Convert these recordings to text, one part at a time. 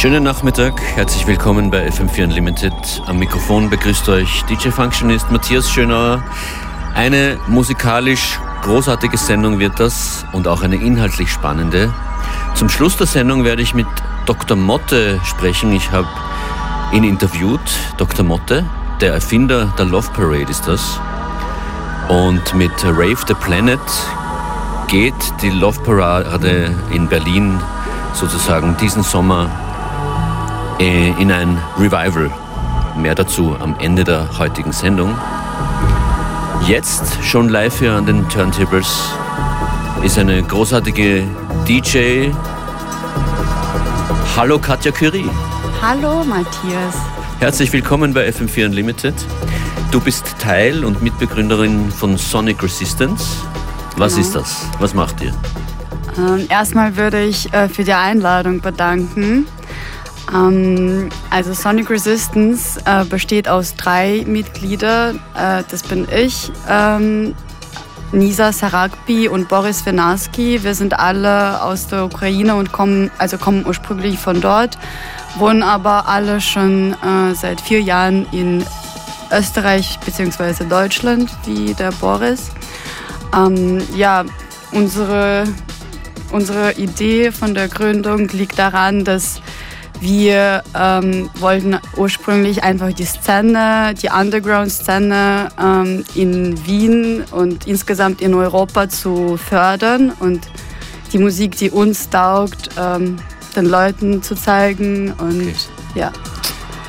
Schönen Nachmittag, herzlich willkommen bei FM4 Unlimited. Am Mikrofon begrüßt euch DJ Functionist Matthias Schönauer. Eine musikalisch großartige Sendung wird das und auch eine inhaltlich spannende. Zum Schluss der Sendung werde ich mit Dr. Motte sprechen. Ich habe ihn interviewt, Dr. Motte, der Erfinder der Love Parade ist das. Und mit Rave the Planet geht die Love Parade in Berlin sozusagen diesen Sommer in ein Revival. Mehr dazu am Ende der heutigen Sendung. Jetzt schon live hier an den Turntables ist eine großartige DJ. Hallo Katja Curie. Hallo Matthias. Herzlich willkommen bei FM4 Unlimited. Du bist Teil und Mitbegründerin von Sonic Resistance. Was genau. ist das? Was macht ihr? Ähm, erstmal würde ich äh, für die Einladung bedanken. Ähm, also Sonic Resistance äh, besteht aus drei Mitgliedern. Äh, das bin ich, ähm, Nisa Saragbi und Boris Venarski. Wir sind alle aus der Ukraine und kommen, also kommen ursprünglich von dort, wohnen aber alle schon äh, seit vier Jahren in Österreich bzw. Deutschland, wie der Boris. Ähm, ja, unsere, unsere Idee von der Gründung liegt daran, dass wir ähm, wollten ursprünglich einfach die Szene, die Underground-Szene ähm, in Wien und insgesamt in Europa zu fördern und die Musik, die uns taugt, ähm, den Leuten zu zeigen. Und okay. ja.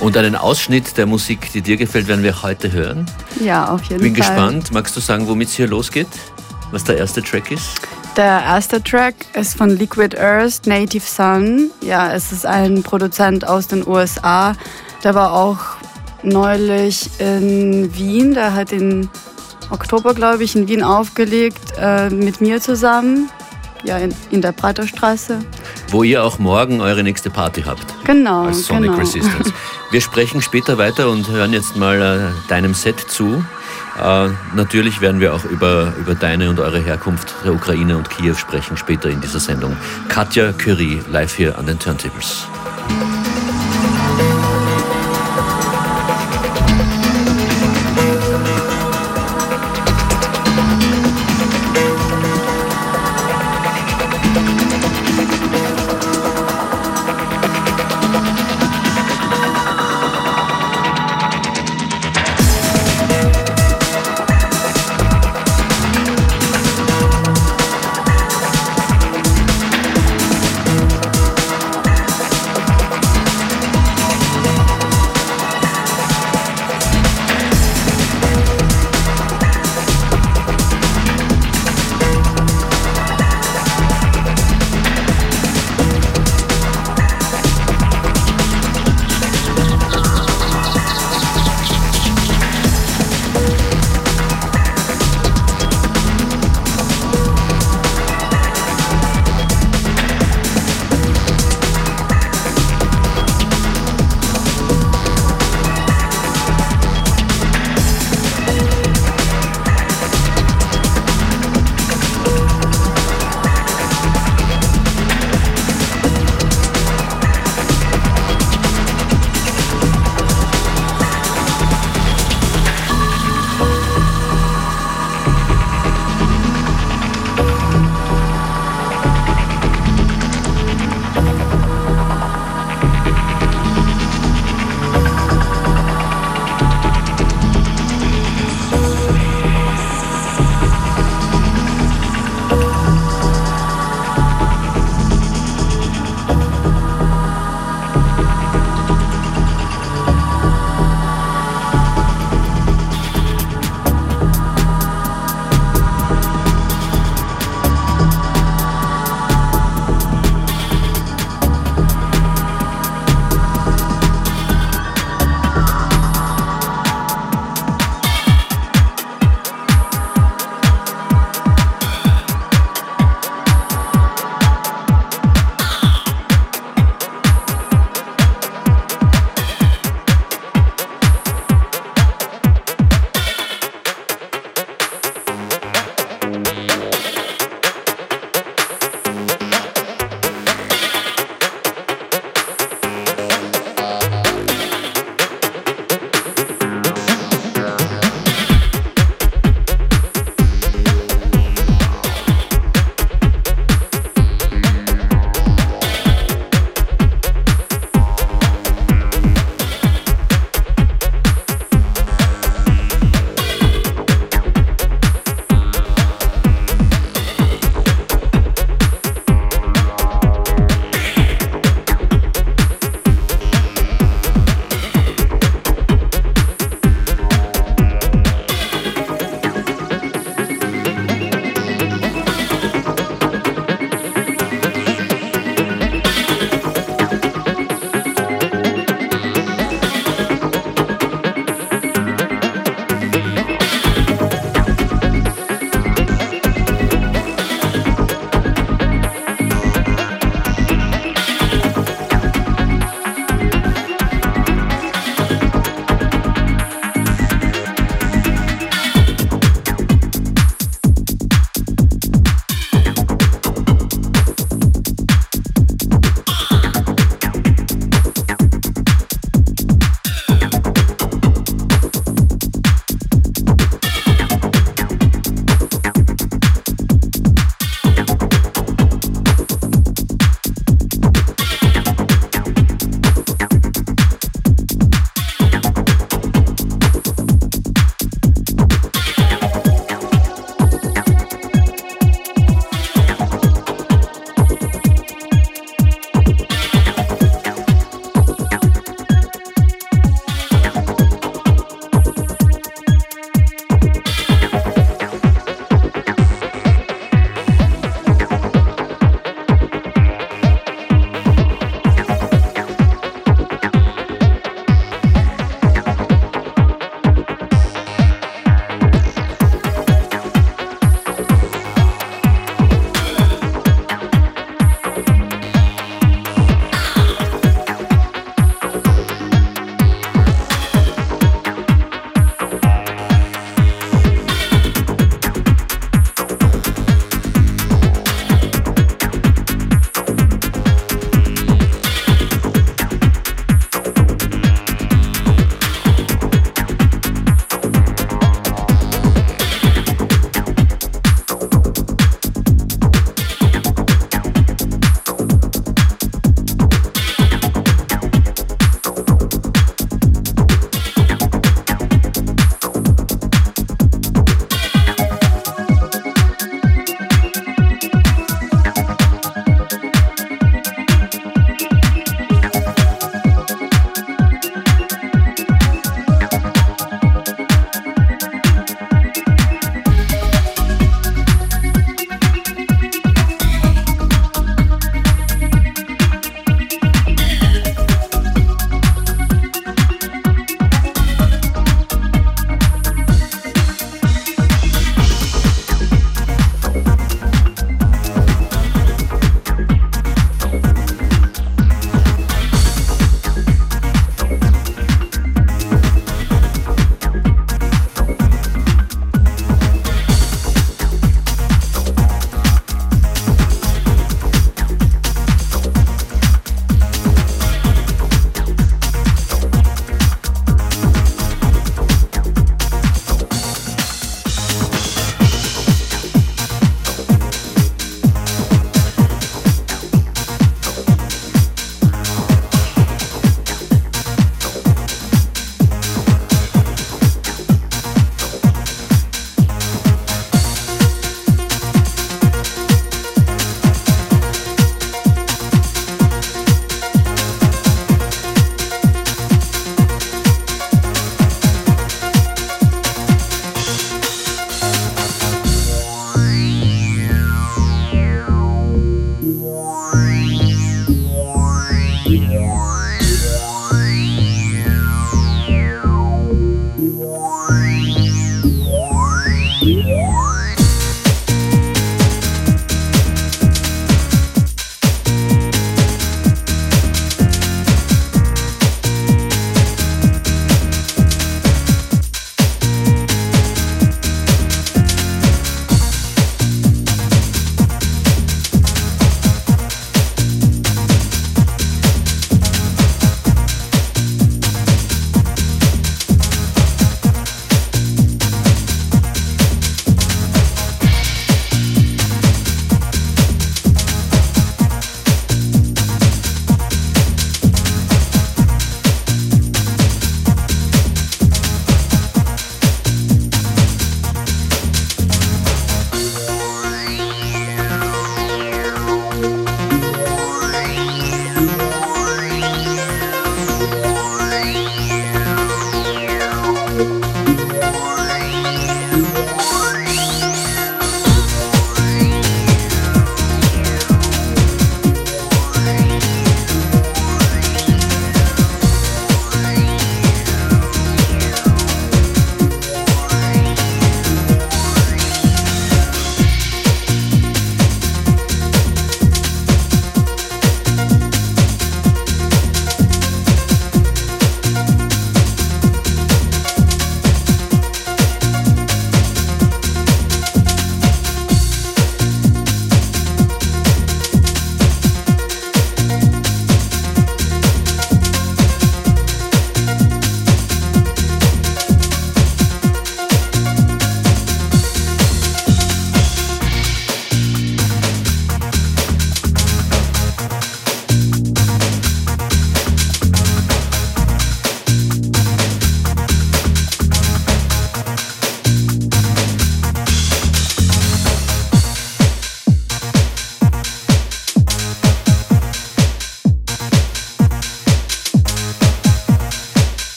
Und einen Ausschnitt der Musik, die dir gefällt, werden wir heute hören. Ja, auf jeden Bin Fall. Bin gespannt. Magst du sagen, womit es hier losgeht? Was der erste Track ist? Der erste Track ist von Liquid Earth, Native Sun. Ja, es ist ein Produzent aus den USA. Der war auch neulich in Wien. Der hat in Oktober, glaube ich, in Wien aufgelegt äh, mit mir zusammen. Ja, in, in der Praterstraße. Wo ihr auch morgen eure nächste Party habt. Genau. Als Sonic genau. Resistance. Wir sprechen später weiter und hören jetzt mal äh, deinem Set zu. Äh, natürlich werden wir auch über, über deine und eure Herkunft der Ukraine und Kiew sprechen später in dieser Sendung. Katja Curie live hier an den Turntables.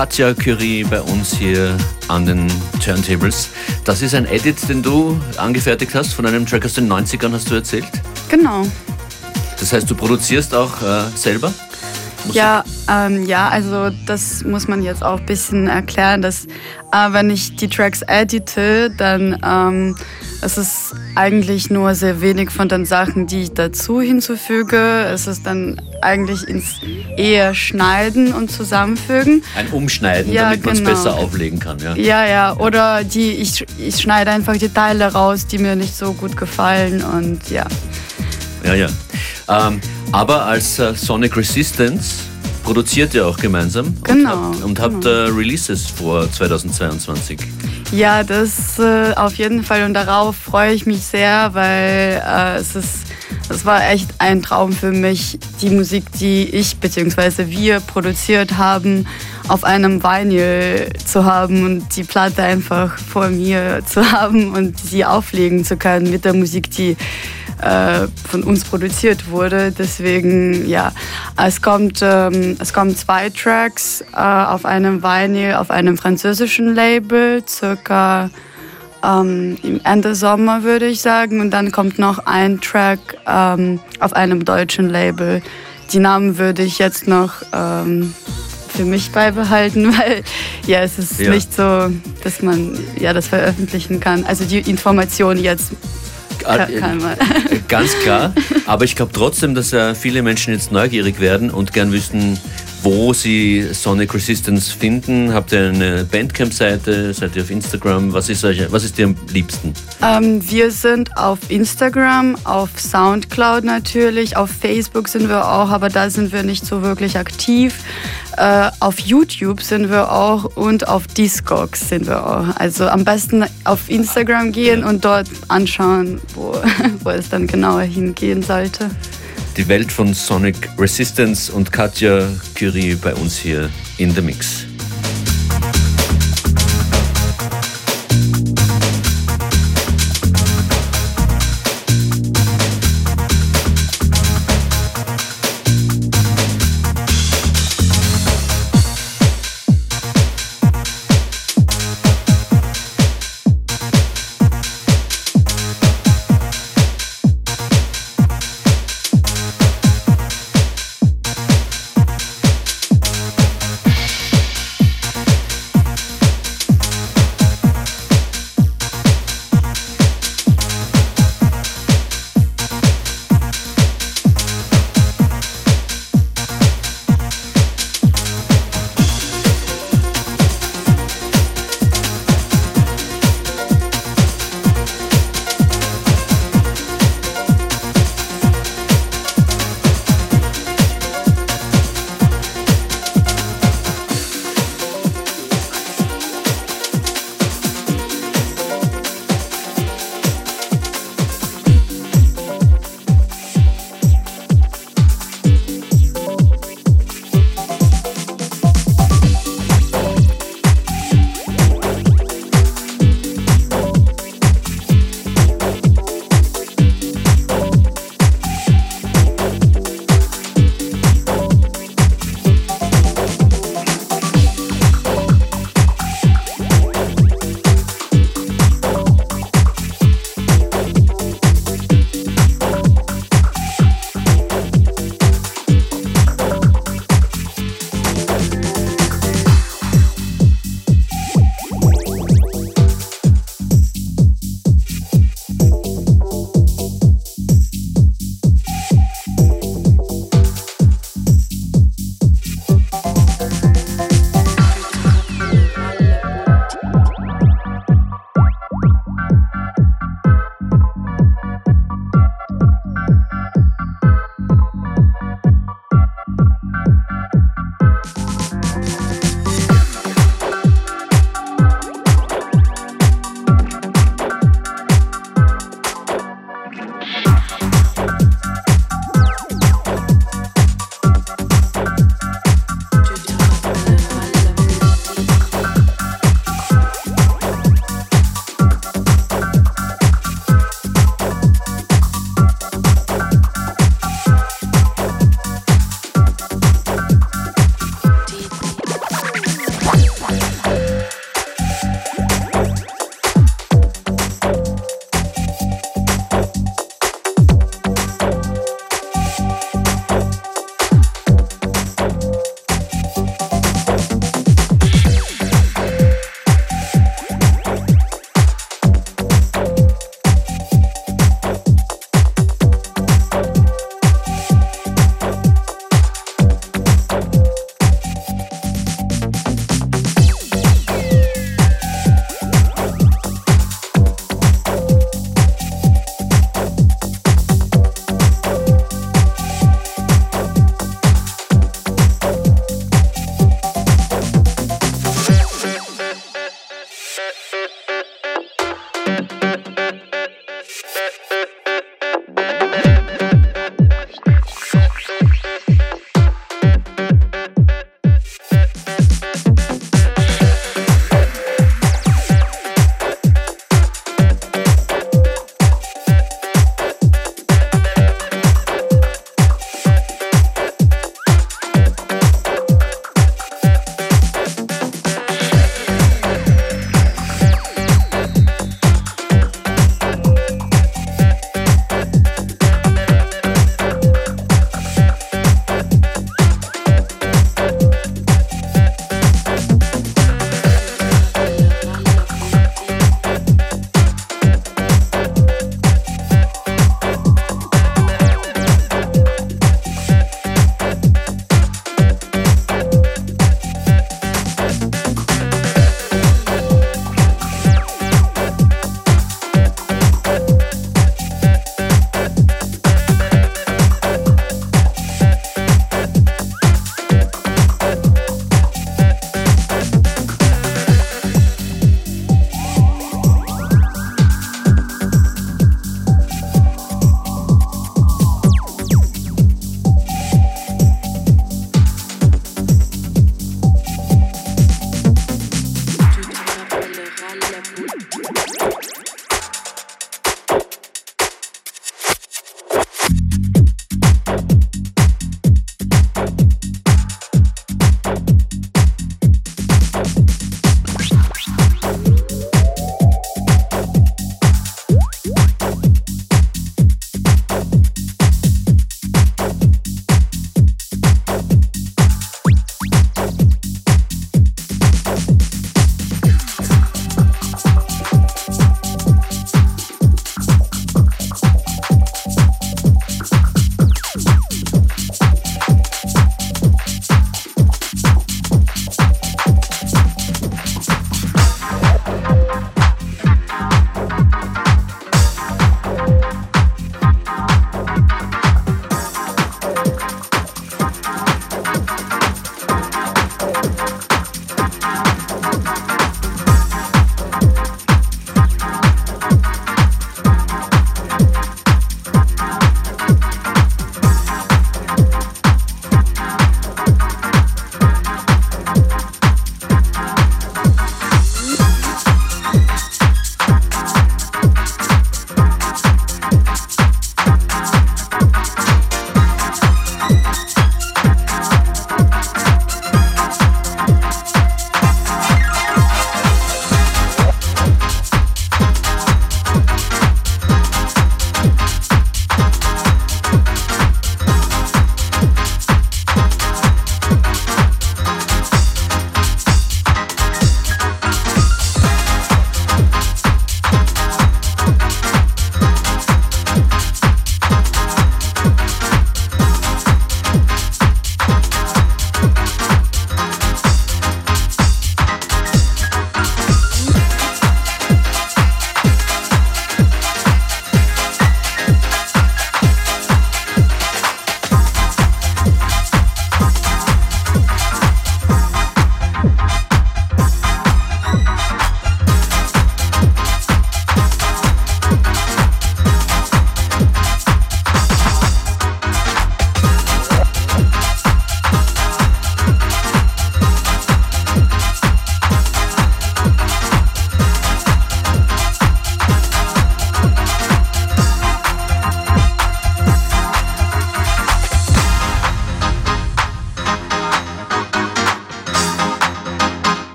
Katja Curie bei uns hier an den Turntables. Das ist ein Edit, den du angefertigt hast von einem Track aus den 90ern, hast du erzählt? Genau. Das heißt, du produzierst auch äh, selber? Musik? Ja, ähm, ja, also das muss man jetzt auch ein bisschen erklären, dass äh, wenn ich die Tracks edite, dann ähm, es ist eigentlich nur sehr wenig von den Sachen, die ich dazu hinzufüge. Es ist dann eigentlich ins eher Schneiden und Zusammenfügen. Ein Umschneiden, ja, damit man es genau. besser auflegen kann. Ja, ja. ja. Oder die, ich, ich schneide einfach die Teile raus, die mir nicht so gut gefallen und ja. Ja, ja. Ähm, aber als äh, Sonic Resistance produziert ihr auch gemeinsam genau, und habt, und habt genau. äh, Releases vor 2022. Ja, das äh, auf jeden Fall und darauf freue ich mich sehr, weil äh, es ist, es war echt ein Traum für mich, die Musik, die ich bzw. wir produziert haben, auf einem Vinyl zu haben und die Platte einfach vor mir zu haben und sie auflegen zu können mit der Musik, die äh, von uns produziert wurde. Deswegen, ja, es kommt, ähm, es kommen zwei Tracks äh, auf einem Vinyl, auf einem französischen Label, circa ähm, im Ende Sommer würde ich sagen. Und dann kommt noch ein Track ähm, auf einem deutschen Label. Die Namen würde ich jetzt noch ähm, für mich beibehalten, weil ja, es ist ja. nicht so, dass man ja das veröffentlichen kann. Also die Information jetzt ganz klar. Aber ich glaube trotzdem, dass äh, viele Menschen jetzt neugierig werden und gern wüssten, wo sie Sonic Resistance finden. Habt ihr eine Bandcamp-Seite? Seid ihr auf Instagram? Was ist, euch, was ist dir am liebsten? Ähm, wir sind auf Instagram, auf Soundcloud natürlich, auf Facebook sind wir auch, aber da sind wir nicht so wirklich aktiv. Äh, auf YouTube sind wir auch und auf Discogs sind wir auch. Also am besten auf Instagram gehen und dort anschauen, wo, wo es dann genauer hingehen sollte. Die Welt von Sonic Resistance und Katja Curie bei uns hier in The Mix.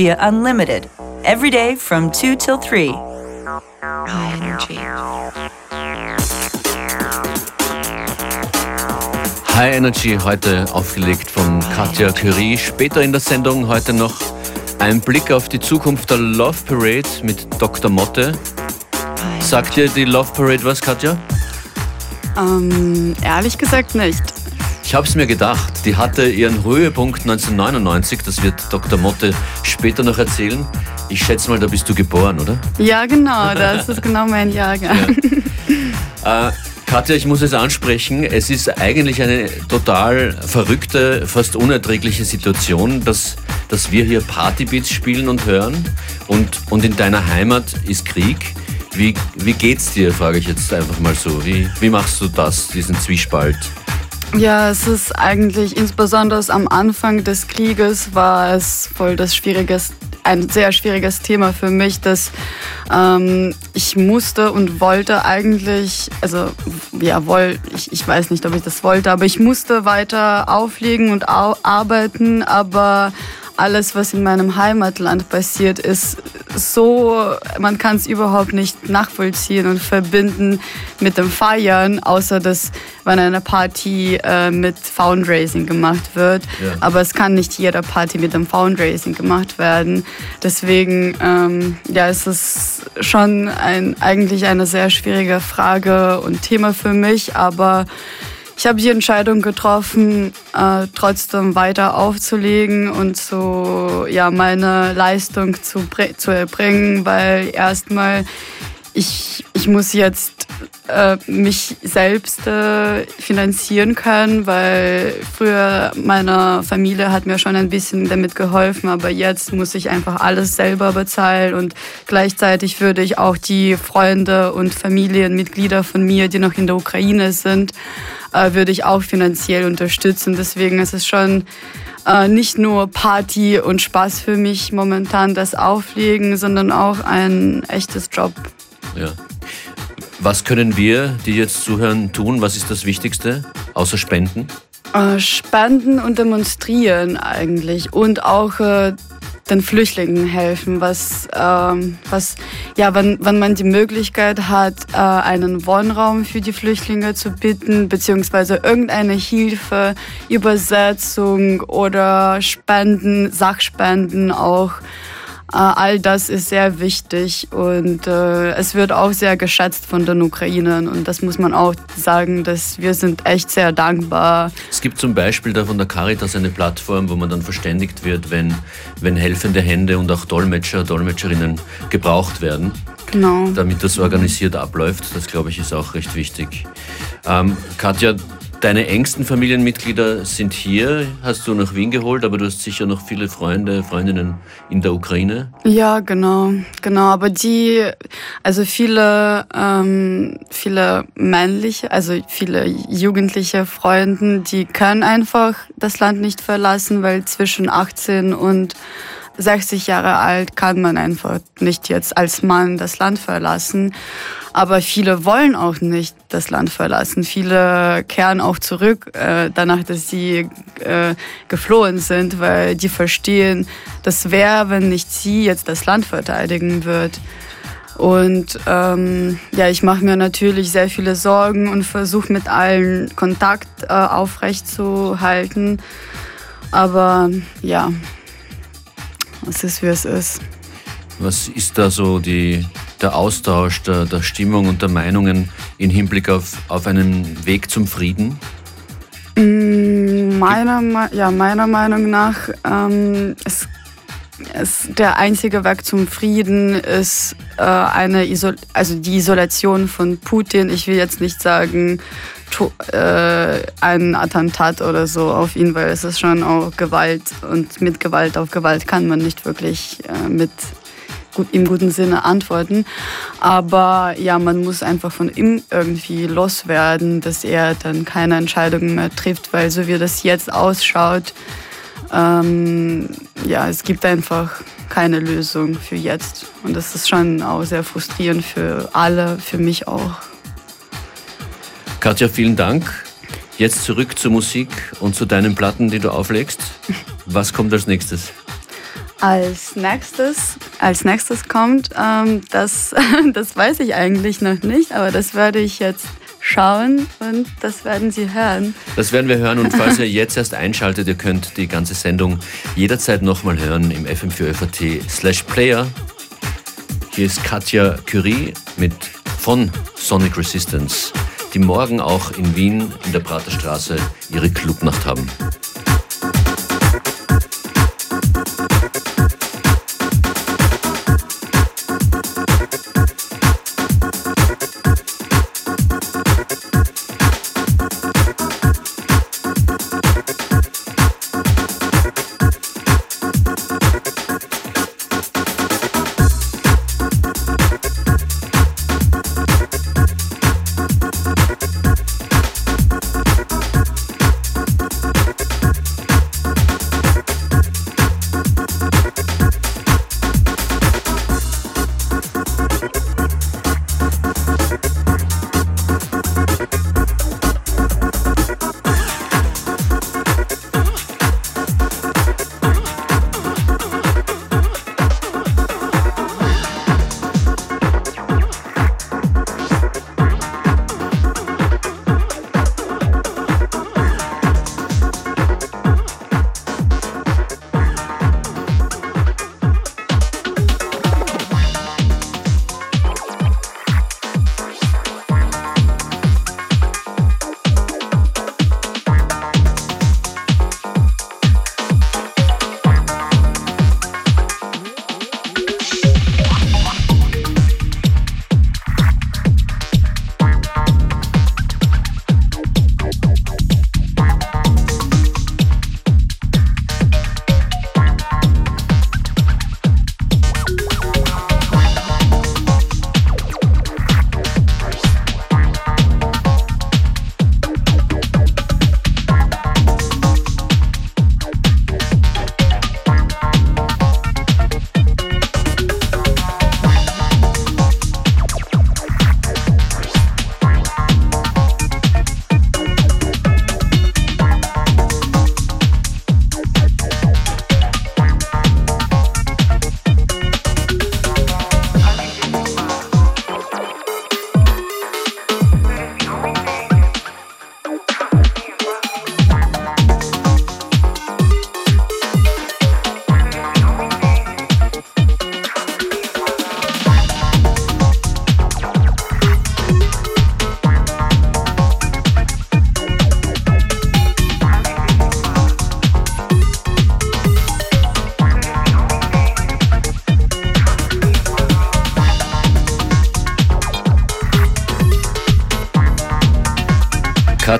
FM4 Unlimited, every day from 2 till 3. High energy. High Energy heute aufgelegt von Katja Curie. Später in der Sendung heute noch ein Blick auf die Zukunft der Love Parade mit Dr. Motte. Sagt dir die Love Parade was, Katja? Ähm, ehrlich gesagt nicht. Ich habe es mir gedacht. Die hatte ihren Höhepunkt 1999. Das wird Dr. Motte später noch erzählen. Ich schätze mal, da bist du geboren, oder? Ja, genau. Das ist genau mein Jahrgang. Ja. Äh, Katja, ich muss es ansprechen. Es ist eigentlich eine total verrückte, fast unerträgliche Situation, dass, dass wir hier Partybeats spielen und hören und, und in deiner Heimat ist Krieg. Wie, wie geht's dir, frage ich jetzt einfach mal so. Wie, wie machst du das, diesen Zwiespalt? Ja, es ist eigentlich insbesondere am Anfang des Krieges war es voll das schwieriges, ein sehr schwieriges Thema für mich, dass ähm, ich musste und wollte eigentlich, also ja, woll, ich, ich weiß nicht, ob ich das wollte, aber ich musste weiter auflegen und au arbeiten, aber alles, was in meinem Heimatland passiert, ist so, man kann es überhaupt nicht nachvollziehen und verbinden mit dem Feiern, außer dass wenn eine Party äh, mit Fundraising gemacht wird. Ja. Aber es kann nicht jeder Party mit dem Fundraising gemacht werden. Deswegen, ähm, ja, es ist schon ein, eigentlich eine sehr schwierige Frage und Thema für mich, aber ich habe die Entscheidung getroffen, äh, trotzdem weiter aufzulegen und so ja meine Leistung zu, zu erbringen, weil erstmal ich, ich muss jetzt äh, mich selbst äh, finanzieren können, weil früher meine Familie hat mir schon ein bisschen damit geholfen, aber jetzt muss ich einfach alles selber bezahlen und gleichzeitig würde ich auch die Freunde und Familienmitglieder von mir, die noch in der Ukraine sind, äh, würde ich auch finanziell unterstützen. Deswegen ist es schon äh, nicht nur Party und Spaß für mich momentan das Auflegen, sondern auch ein echtes Job. Ja. Was können wir, die jetzt zuhören, tun? Was ist das Wichtigste, außer Spenden? Äh, spenden und demonstrieren eigentlich und auch äh, den Flüchtlingen helfen, was, ähm, was ja, wenn, wenn man die Möglichkeit hat, äh, einen Wohnraum für die Flüchtlinge zu bieten, beziehungsweise irgendeine Hilfe, Übersetzung oder Spenden, Sachspenden auch all das ist sehr wichtig und äh, es wird auch sehr geschätzt von den Ukrainern und das muss man auch sagen, dass wir sind echt sehr dankbar. Es gibt zum Beispiel da von der Caritas eine Plattform, wo man dann verständigt wird, wenn, wenn helfende Hände und auch Dolmetscher, Dolmetscherinnen gebraucht werden. Genau. Damit das organisiert abläuft, das glaube ich ist auch recht wichtig. Ähm, Katja, Deine engsten Familienmitglieder sind hier, hast du nach Wien geholt, aber du hast sicher noch viele Freunde, Freundinnen in der Ukraine. Ja, genau, genau. Aber die, also viele, ähm, viele männliche, also viele jugendliche Freunde, die können einfach das Land nicht verlassen, weil zwischen 18 und 60 Jahre alt kann man einfach nicht jetzt als Mann das Land verlassen. Aber viele wollen auch nicht das Land verlassen. Viele kehren auch zurück äh, danach, dass sie äh, geflohen sind, weil die verstehen, das wäre, wenn nicht sie jetzt das Land verteidigen wird. Und ähm, ja, ich mache mir natürlich sehr viele Sorgen und versuche mit allen Kontakt äh, aufrechtzuhalten. Aber ja, es ist, wie es ist. Was ist da so die, der Austausch der, der Stimmung und der Meinungen im Hinblick auf, auf einen Weg zum Frieden? Mm, meiner, ja, meiner Meinung nach ähm, ist, ist der einzige Weg zum Frieden ist äh, eine Isol also die Isolation von Putin. Ich will jetzt nicht sagen äh, ein Attentat oder so auf ihn, weil es ist schon auch Gewalt und mit Gewalt auf Gewalt kann man nicht wirklich äh, mit gut, im guten Sinne antworten. Aber ja, man muss einfach von ihm irgendwie loswerden, dass er dann keine Entscheidungen mehr trifft, weil so wie das jetzt ausschaut, ähm, ja, es gibt einfach keine Lösung für jetzt. Und das ist schon auch sehr frustrierend für alle, für mich auch. Katja, vielen Dank. Jetzt zurück zur Musik und zu deinen Platten, die du auflegst. Was kommt als nächstes? als nächstes, als nächstes kommt, ähm, das, das weiß ich eigentlich noch nicht, aber das werde ich jetzt schauen und das werden Sie hören. Das werden wir hören und falls ihr jetzt erst einschaltet, ihr könnt die ganze Sendung jederzeit nochmal hören im FM4FAT slash Player. Hier ist Katja Curie mit von Sonic Resistance, die morgen auch in Wien in der Praterstraße ihre Clubnacht haben.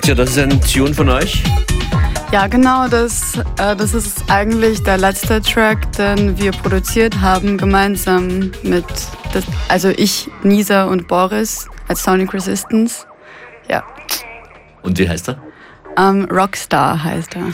Katja, das ist ein Tune von euch? Ja, genau. Das, äh, das ist eigentlich der letzte Track, den wir produziert haben, gemeinsam mit, das, also ich, Nisa und Boris als Sonic Resistance. Ja. Und wie heißt er? Um, ähm, Rockstar heißt er.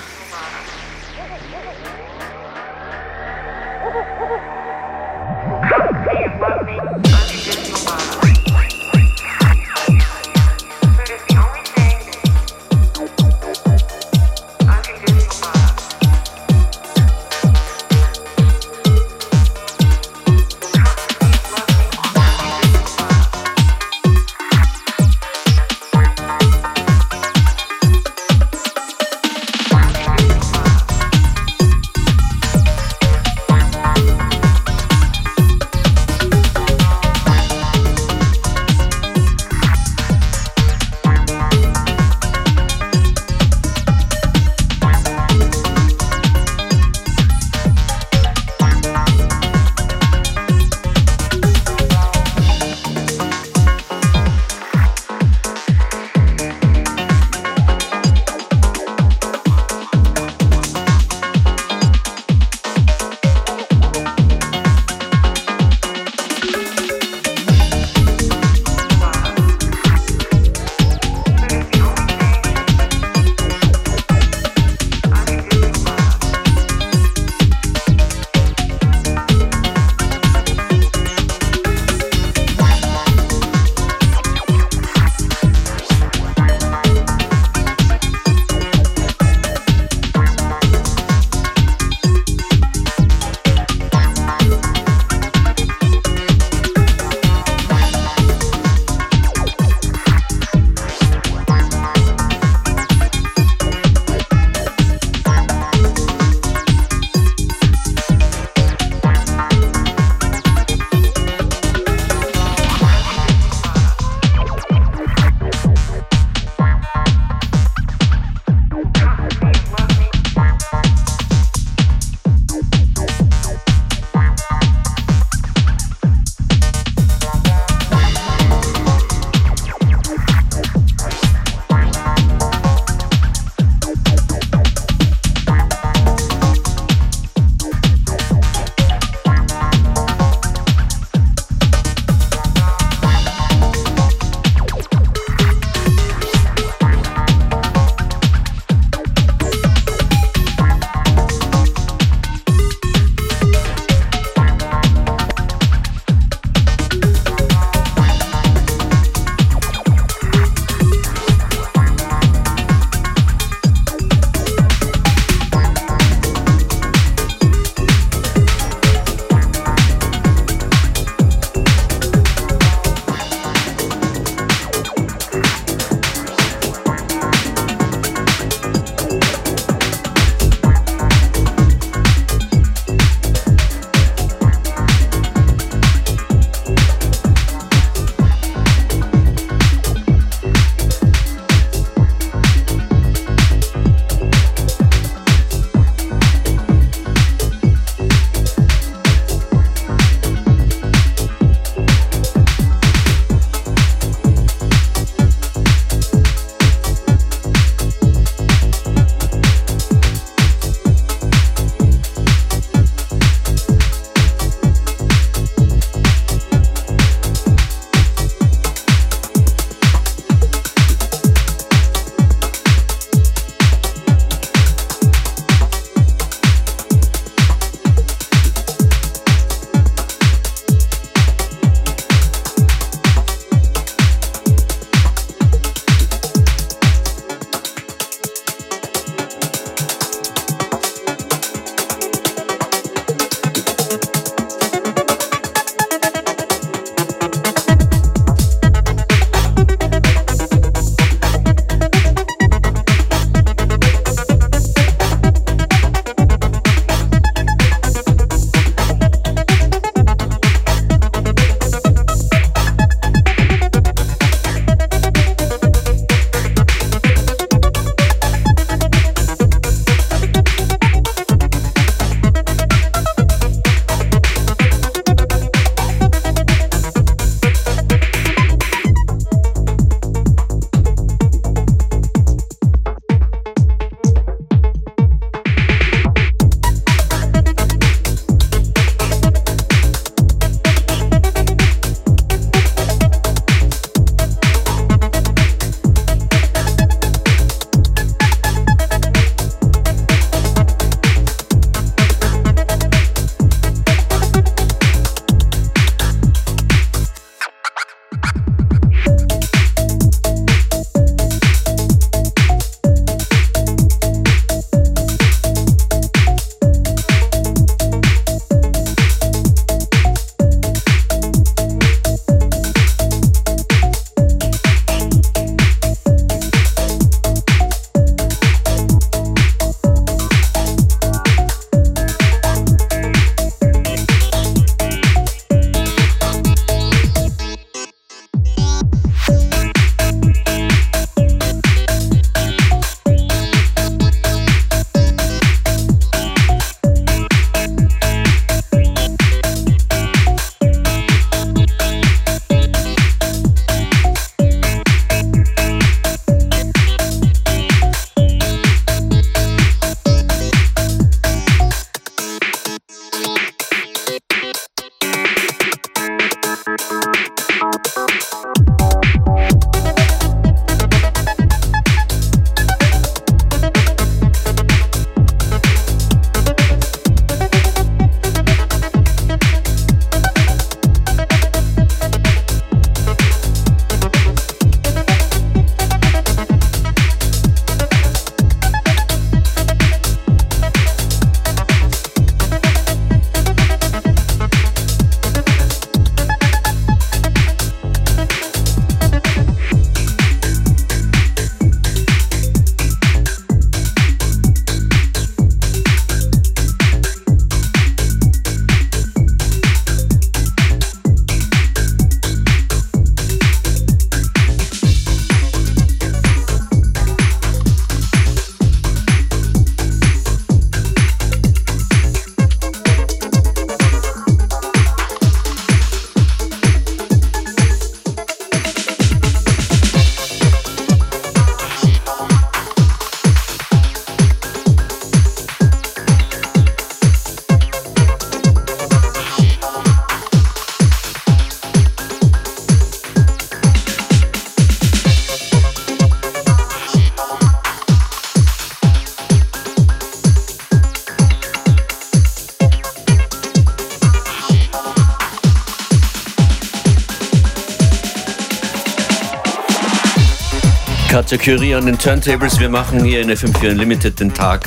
Katja Curie an den Turntables. Wir machen hier in FM4 Unlimited den Tag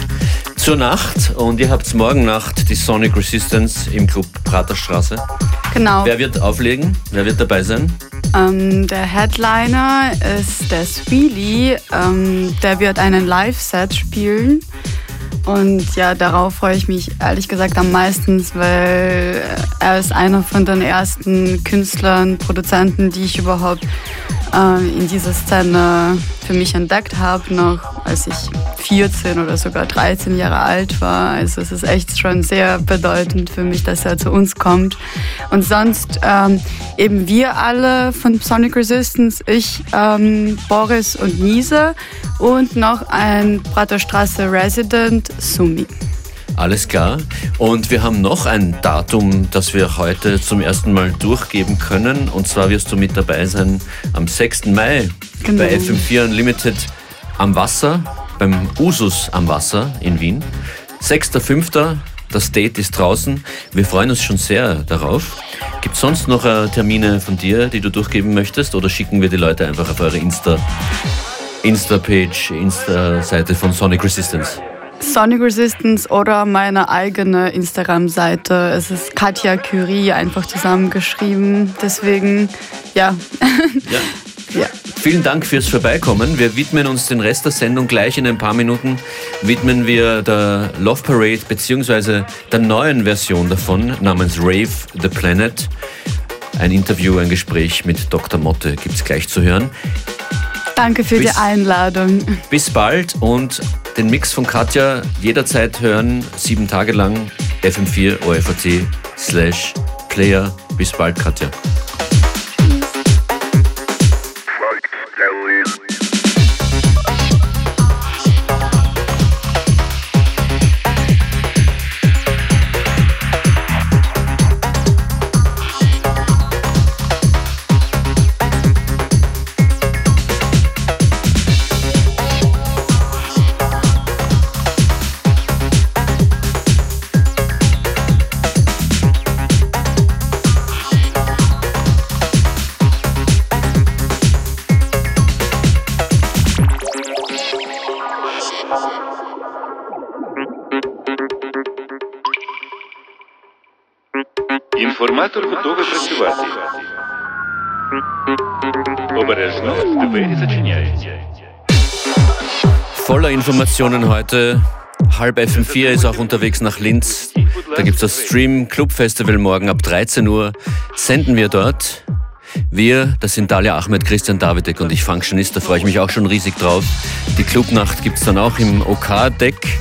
zur Nacht und ihr habt morgen Nacht die Sonic Resistance im Club Praterstraße. Genau. Wer wird auflegen? Wer wird dabei sein? Ähm, der Headliner ist der Sweely. Ähm, der wird einen Live-Set spielen. Und ja, darauf freue ich mich ehrlich gesagt am meisten, weil er ist einer von den ersten Künstlern, Produzenten, die ich überhaupt äh, in dieser Szene für mich entdeckt habe, noch als ich 14 oder sogar 13 Jahre alt war. Also es ist echt schon sehr bedeutend für mich, dass er zu uns kommt. Und sonst ähm, eben wir alle von Sonic Resistance, ich, ähm, Boris und Nise und noch ein Praterstraße Resident, Sumi. Alles klar. Und wir haben noch ein Datum, das wir heute zum ersten Mal durchgeben können. Und zwar wirst du mit dabei sein am 6. Mai Genau. bei FM4 Unlimited am Wasser, beim Usus am Wasser in Wien. 6.5. Das Date ist draußen. Wir freuen uns schon sehr darauf. Gibt es sonst noch äh, Termine von dir, die du durchgeben möchtest? Oder schicken wir die Leute einfach auf eure Insta, Insta-Page, Insta-Seite von Sonic Resistance? Sonic Resistance oder meine eigene Instagram-Seite. Es ist Katja Curie einfach zusammengeschrieben. Deswegen, ja. Ja. ja. Vielen Dank fürs Vorbeikommen. Wir widmen uns den Rest der Sendung gleich in ein paar Minuten. Widmen wir der Love Parade beziehungsweise der neuen Version davon namens Rave the Planet. Ein Interview, ein Gespräch mit Dr. Motte gibt es gleich zu hören. Danke für Bis- die Einladung. Bis bald und den Mix von Katja jederzeit hören, sieben Tage lang, fm4 OFAT slash Player. Bis bald, Katja. Обережно двері зачиняються. Voller Informationen heute. Halb FM4 ist auch unterwegs nach Linz. Da gibt es das Stream Club Festival morgen ab 13 Uhr. Senden wir dort. Wir, das sind Dalia Ahmed, Christian Davidek und ich Functionist, da freue ich mich auch schon riesig drauf. Die Clubnacht gibt es dann auch im OK-Deck.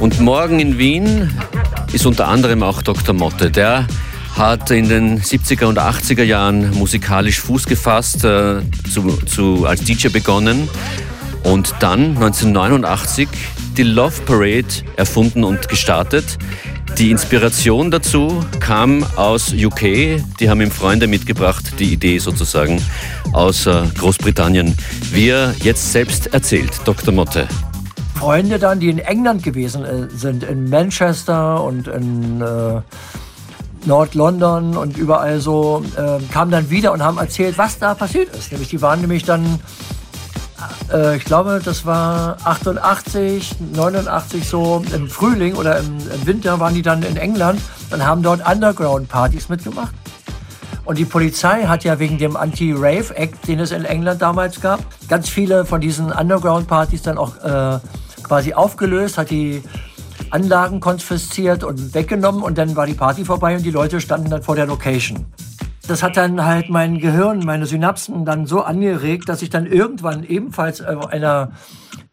Und morgen in Wien ist unter anderem auch Dr. Motte. Der hat in den 70er und 80er Jahren musikalisch Fuß gefasst, äh, zu, zu, als DJ begonnen und dann 1989 die Love Parade erfunden und gestartet. Die Inspiration dazu kam aus UK. Die haben ihm Freunde mitgebracht, die Idee sozusagen aus äh, Großbritannien. Wie er jetzt selbst erzählt, Dr. Motte. Freunde dann, die in England gewesen äh, sind, in Manchester und in äh, Nord-London und überall so, äh, kamen dann wieder und haben erzählt, was da passiert ist. Nämlich, die waren nämlich dann, äh, ich glaube, das war 88, 89 so im Frühling oder im, im Winter waren die dann in England und haben dort Underground-Partys mitgemacht. Und die Polizei hat ja wegen dem Anti-Rave-Act, den es in England damals gab, ganz viele von diesen Underground-Partys dann auch äh, quasi aufgelöst, hat die Anlagen konfisziert und weggenommen und dann war die Party vorbei und die Leute standen dann vor der Location. Das hat dann halt mein Gehirn, meine Synapsen dann so angeregt, dass ich dann irgendwann ebenfalls auf einer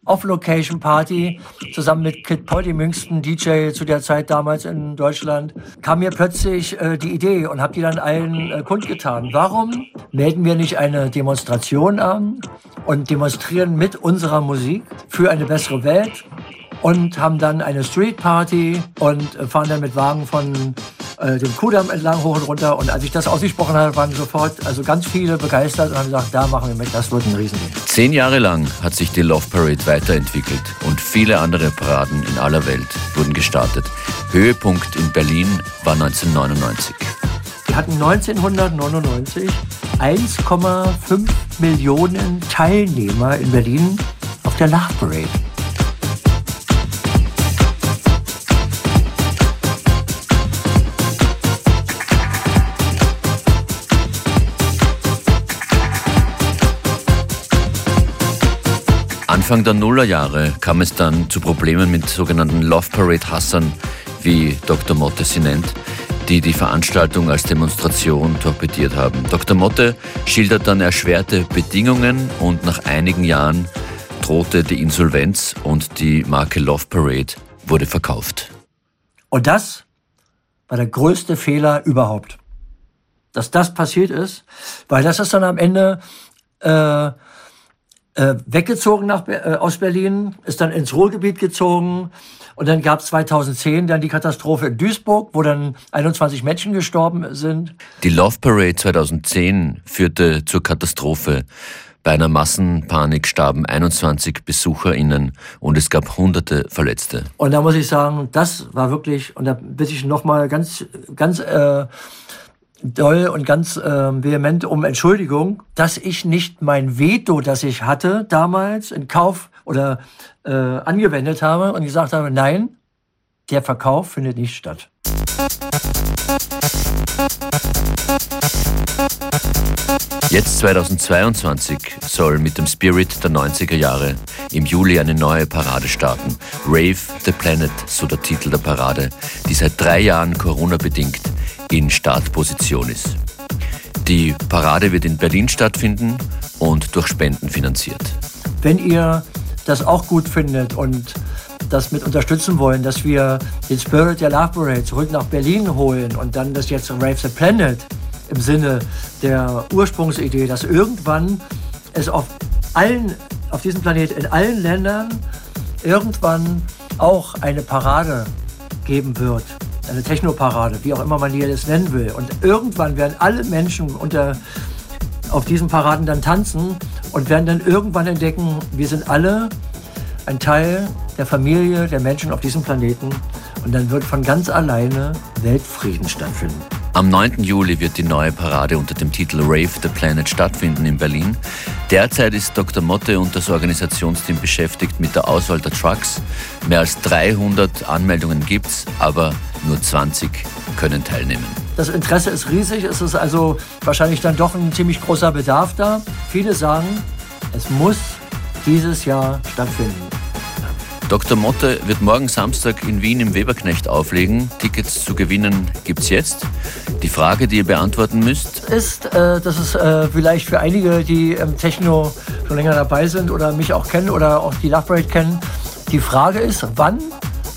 Off-Location-Party zusammen mit Kid dem jüngsten DJ zu der Zeit damals in Deutschland, kam mir plötzlich äh, die Idee und habe die dann allen äh, kundgetan. Warum melden wir nicht eine Demonstration an und demonstrieren mit unserer Musik für eine bessere Welt? Und haben dann eine Street Party und äh, fahren dann mit Wagen von äh, dem Kudamm entlang hoch und runter. Und als ich das ausgesprochen habe, waren sofort also ganz viele begeistert und haben gesagt, da machen wir mit, das wird ein Riesending. Zehn Jahre lang hat sich die Love Parade weiterentwickelt und viele andere Paraden in aller Welt wurden gestartet. Höhepunkt in Berlin war 1999. Die hatten 1999 1,5 Millionen Teilnehmer in Berlin auf der Love Parade. Anfang der Nullerjahre kam es dann zu Problemen mit sogenannten Love Parade Hassern, wie Dr. Motte sie nennt, die die Veranstaltung als Demonstration torpediert haben. Dr. Motte schildert dann erschwerte Bedingungen und nach einigen Jahren drohte die Insolvenz und die Marke Love Parade wurde verkauft. Und das war der größte Fehler überhaupt. Dass das passiert ist, weil das ist dann am Ende äh, äh, weggezogen nach, äh, aus Berlin, ist dann ins Ruhrgebiet gezogen. Und dann gab es 2010 dann die Katastrophe in Duisburg, wo dann 21 Menschen gestorben sind. Die Love Parade 2010 führte zur Katastrophe. Bei einer Massenpanik starben 21 BesucherInnen und es gab hunderte Verletzte. Und da muss ich sagen, das war wirklich, und da bitte ich nochmal ganz, ganz äh, doll und ganz äh, vehement um Entschuldigung, dass ich nicht mein Veto, das ich hatte damals in Kauf oder äh, angewendet habe und gesagt habe, nein, der Verkauf findet nicht statt. Jetzt 2022 soll mit dem Spirit der 90er Jahre im Juli eine neue Parade starten. Rave the Planet, so der Titel der Parade, die seit drei Jahren Corona-bedingt in Startposition ist. Die Parade wird in Berlin stattfinden und durch Spenden finanziert. Wenn ihr das auch gut findet und das mit unterstützen wollen, dass wir den Spirit der Love Parade zurück nach Berlin holen und dann das jetzt Rave the Planet im Sinne der Ursprungsidee, dass irgendwann es auf allen, auf diesem Planet, in allen Ländern irgendwann auch eine Parade geben wird, eine Technoparade, wie auch immer man die jetzt nennen will. Und irgendwann werden alle Menschen unter, auf diesen Paraden dann tanzen und werden dann irgendwann entdecken, wir sind alle ein Teil der Familie der Menschen auf diesem Planeten. Und dann wird von ganz alleine Weltfrieden stattfinden. Am 9. Juli wird die neue Parade unter dem Titel Rave the Planet stattfinden in Berlin. Derzeit ist Dr. Motte und das Organisationsteam beschäftigt mit der Auswahl der Trucks. Mehr als 300 Anmeldungen gibt's, aber nur 20 können teilnehmen. Das Interesse ist riesig, es ist also wahrscheinlich dann doch ein ziemlich großer Bedarf da. Viele sagen, es muss dieses Jahr stattfinden. Dr. Motte wird morgen Samstag in Wien im Weberknecht auflegen. Tickets zu gewinnen gibt's jetzt. Die Frage, die ihr beantworten müsst, ist, äh, das ist äh, vielleicht für einige, die im Techno schon länger dabei sind oder mich auch kennen oder auch die Love Parade kennen. Die Frage ist, wann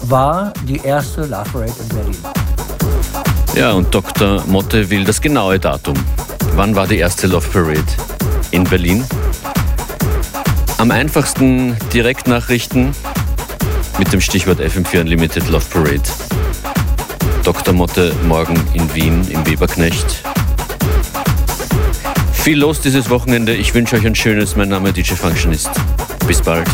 war die erste Love Parade in Berlin? Ja, und Dr. Motte will das genaue Datum. Wann war die erste Love Parade in Berlin? Am einfachsten Direktnachrichten mit dem Stichwort FM4 Unlimited Love Parade. Dr. Motte morgen in Wien im Weberknecht. Viel los dieses Wochenende. Ich wünsche euch ein schönes. Mein Name DJ Functionist. Bis bald.